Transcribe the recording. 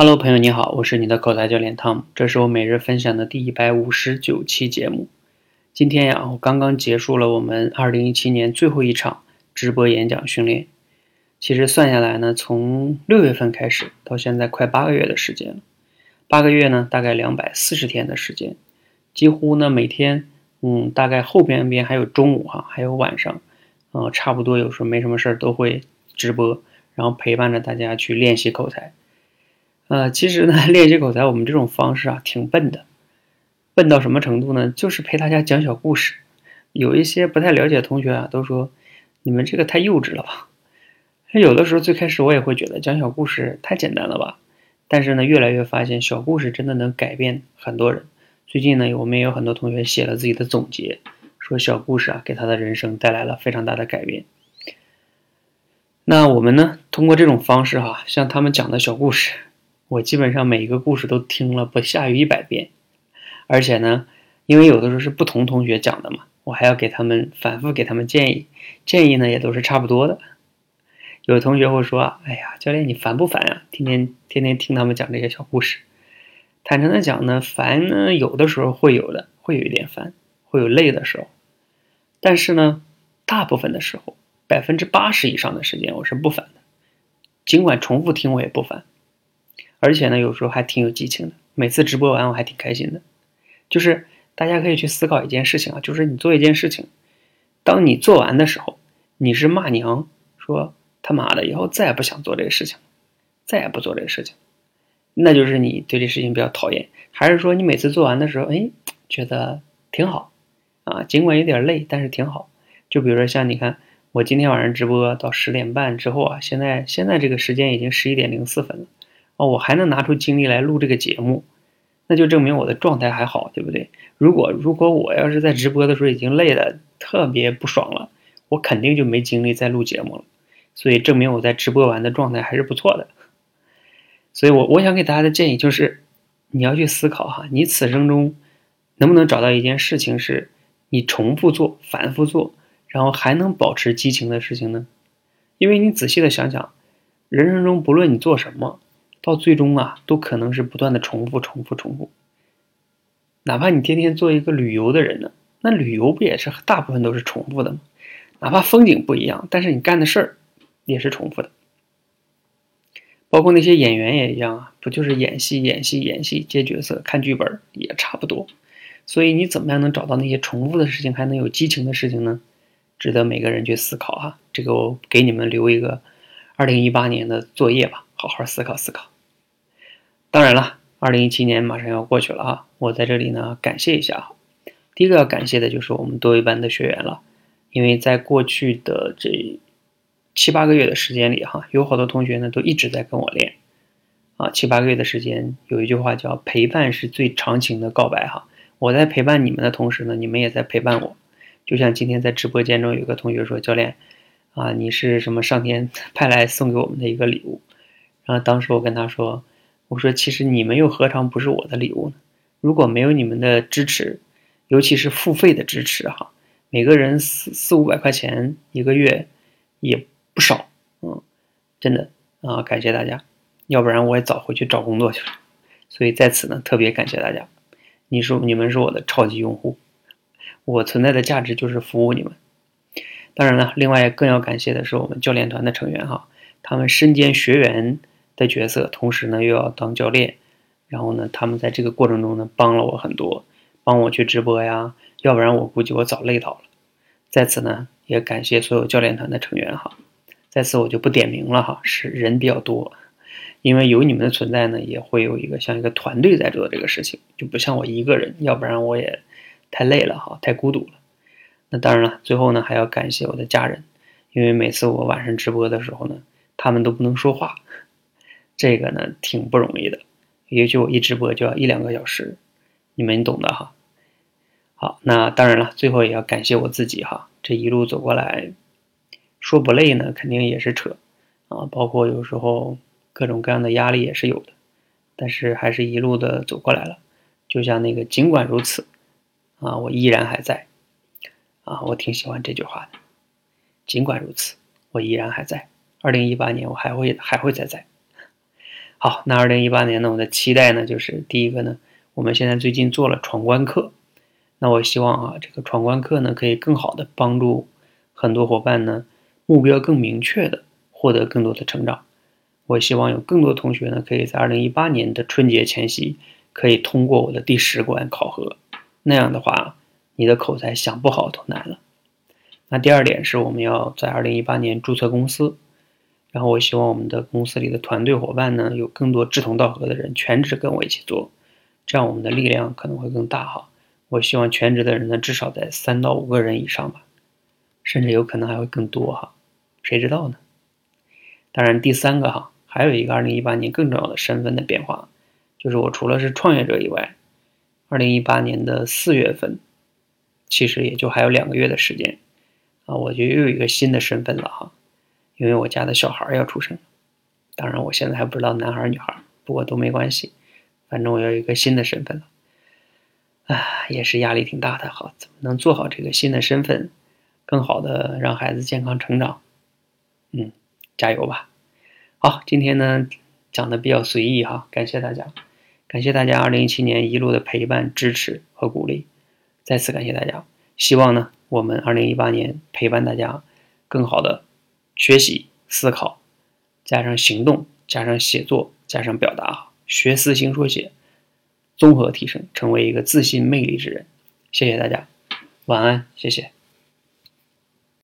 Hello，朋友你好，我是你的口才教练汤姆，这是我每日分享的第一百五十九期节目。今天呀，我刚刚结束了我们二零一七年最后一场直播演讲训练。其实算下来呢，从六月份开始到现在快八个月的时间了。八个月呢，大概两百四十天的时间，几乎呢每天，嗯，大概后边边还有中午哈，还有晚上，呃，差不多有时候没什么事儿都会直播，然后陪伴着大家去练习口才。呃，其实呢，练习口才，我们这种方式啊，挺笨的。笨到什么程度呢？就是陪大家讲小故事。有一些不太了解的同学啊，都说你们这个太幼稚了吧。有的时候最开始我也会觉得讲小故事太简单了吧。但是呢，越来越发现小故事真的能改变很多人。最近呢，我们也有很多同学写了自己的总结，说小故事啊，给他的人生带来了非常大的改变。那我们呢，通过这种方式哈，像他们讲的小故事。我基本上每一个故事都听了不下于一百遍，而且呢，因为有的时候是不同同学讲的嘛，我还要给他们反复给他们建议，建议呢也都是差不多的。有的同学会说：“哎呀，教练你烦不烦呀？天天天天听他们讲这些小故事。”坦诚的讲呢，烦呢有的时候会有的，会有一点烦，会有累的时候。但是呢，大部分的时候，百分之八十以上的时间我是不烦的，尽管重复听我也不烦。而且呢，有时候还挺有激情的。每次直播完，我还挺开心的。就是大家可以去思考一件事情啊，就是你做一件事情，当你做完的时候，你是骂娘说他妈的以后再也不想做这个事情，再也不做这个事情，那就是你对这事情比较讨厌，还是说你每次做完的时候，哎，觉得挺好啊，尽管有点累，但是挺好。就比如说像你看，我今天晚上直播到十点半之后啊，现在现在这个时间已经十一点零四分了。哦，我还能拿出精力来录这个节目，那就证明我的状态还好，对不对？如果如果我要是在直播的时候已经累的特别不爽了，我肯定就没精力再录节目了。所以证明我在直播完的状态还是不错的。所以我我想给大家的建议就是，你要去思考哈，你此生中能不能找到一件事情是你重复做、反复做，然后还能保持激情的事情呢？因为你仔细的想想，人生中不论你做什么。到最终啊，都可能是不断的重复、重复、重复。哪怕你天天做一个旅游的人呢，那旅游不也是大部分都是重复的吗？哪怕风景不一样，但是你干的事儿也是重复的。包括那些演员也一样啊，不就是演戏、演戏、演戏，接角色、看剧本也差不多。所以你怎么样能找到那些重复的事情，还能有激情的事情呢？值得每个人去思考啊。这个我给你们留一个二零一八年的作业吧。好好思考思考。当然了，二零一七年马上要过去了啊！我在这里呢，感谢一下啊。第一个要感谢的就是我们多维班的学员了，因为在过去的这七八个月的时间里哈，有好多同学呢都一直在跟我练啊。七八个月的时间，有一句话叫“陪伴是最长情的告白”哈。我在陪伴你们的同时呢，你们也在陪伴我。就像今天在直播间中有个同学说：“教练啊，你是什么上天派来送给我们的一个礼物？”然后当时我跟他说：“我说其实你们又何尝不是我的礼物呢？如果没有你们的支持，尤其是付费的支持，哈，每个人四四五百块钱一个月也不少，嗯，真的啊，感谢大家，要不然我也早回去找工作去了。所以在此呢，特别感谢大家，你说你们是我的超级用户，我存在的价值就是服务你们。当然了，另外更要感谢的是我们教练团的成员哈，他们身兼学员。”的角色，同时呢又要当教练，然后呢，他们在这个过程中呢帮了我很多，帮我去直播呀，要不然我估计我早累倒了。在此呢，也感谢所有教练团的成员哈，在此我就不点名了哈，是人比较多，因为有你们的存在呢，也会有一个像一个团队在做这个事情，就不像我一个人，要不然我也太累了哈，太孤独了。那当然了，最后呢还要感谢我的家人，因为每次我晚上直播的时候呢，他们都不能说话。这个呢挺不容易的，也许我一直播就要一两个小时，你们懂的哈。好，那当然了，最后也要感谢我自己哈。这一路走过来，说不累呢，肯定也是扯啊。包括有时候各种各样的压力也是有的，但是还是一路的走过来了。就像那个尽管如此啊，我依然还在啊，我挺喜欢这句话的。尽管如此，我依然还在。二零一八年我还会还会再在。好，那二零一八年呢，我的期待呢，就是第一个呢，我们现在最近做了闯关课，那我希望啊，这个闯关课呢，可以更好的帮助很多伙伴呢，目标更明确的获得更多的成长。我希望有更多同学呢，可以在二零一八年的春节前夕，可以通过我的第十关考核。那样的话，你的口才想不好都难了。那第二点是我们要在二零一八年注册公司。然后我希望我们的公司里的团队伙伴呢，有更多志同道合的人，全职跟我一起做，这样我们的力量可能会更大哈。我希望全职的人呢，至少在三到五个人以上吧，甚至有可能还会更多哈，谁知道呢？当然，第三个哈，还有一个二零一八年更重要的身份的变化，就是我除了是创业者以外，二零一八年的四月份，其实也就还有两个月的时间啊，我就又有一个新的身份了哈。因为我家的小孩要出生，当然我现在还不知道男孩女孩，不过都没关系，反正我要一个新的身份了，啊，也是压力挺大的。好，怎么能做好这个新的身份，更好的让孩子健康成长？嗯，加油吧。好，今天呢讲的比较随意哈，感谢大家，感谢大家二零一七年一路的陪伴、支持和鼓励，再次感谢大家。希望呢我们二零一八年陪伴大家更好的。学习、思考，加上行动，加上写作，加上表达，学思行说写，综合提升，成为一个自信魅力之人。谢谢大家，晚安，谢谢。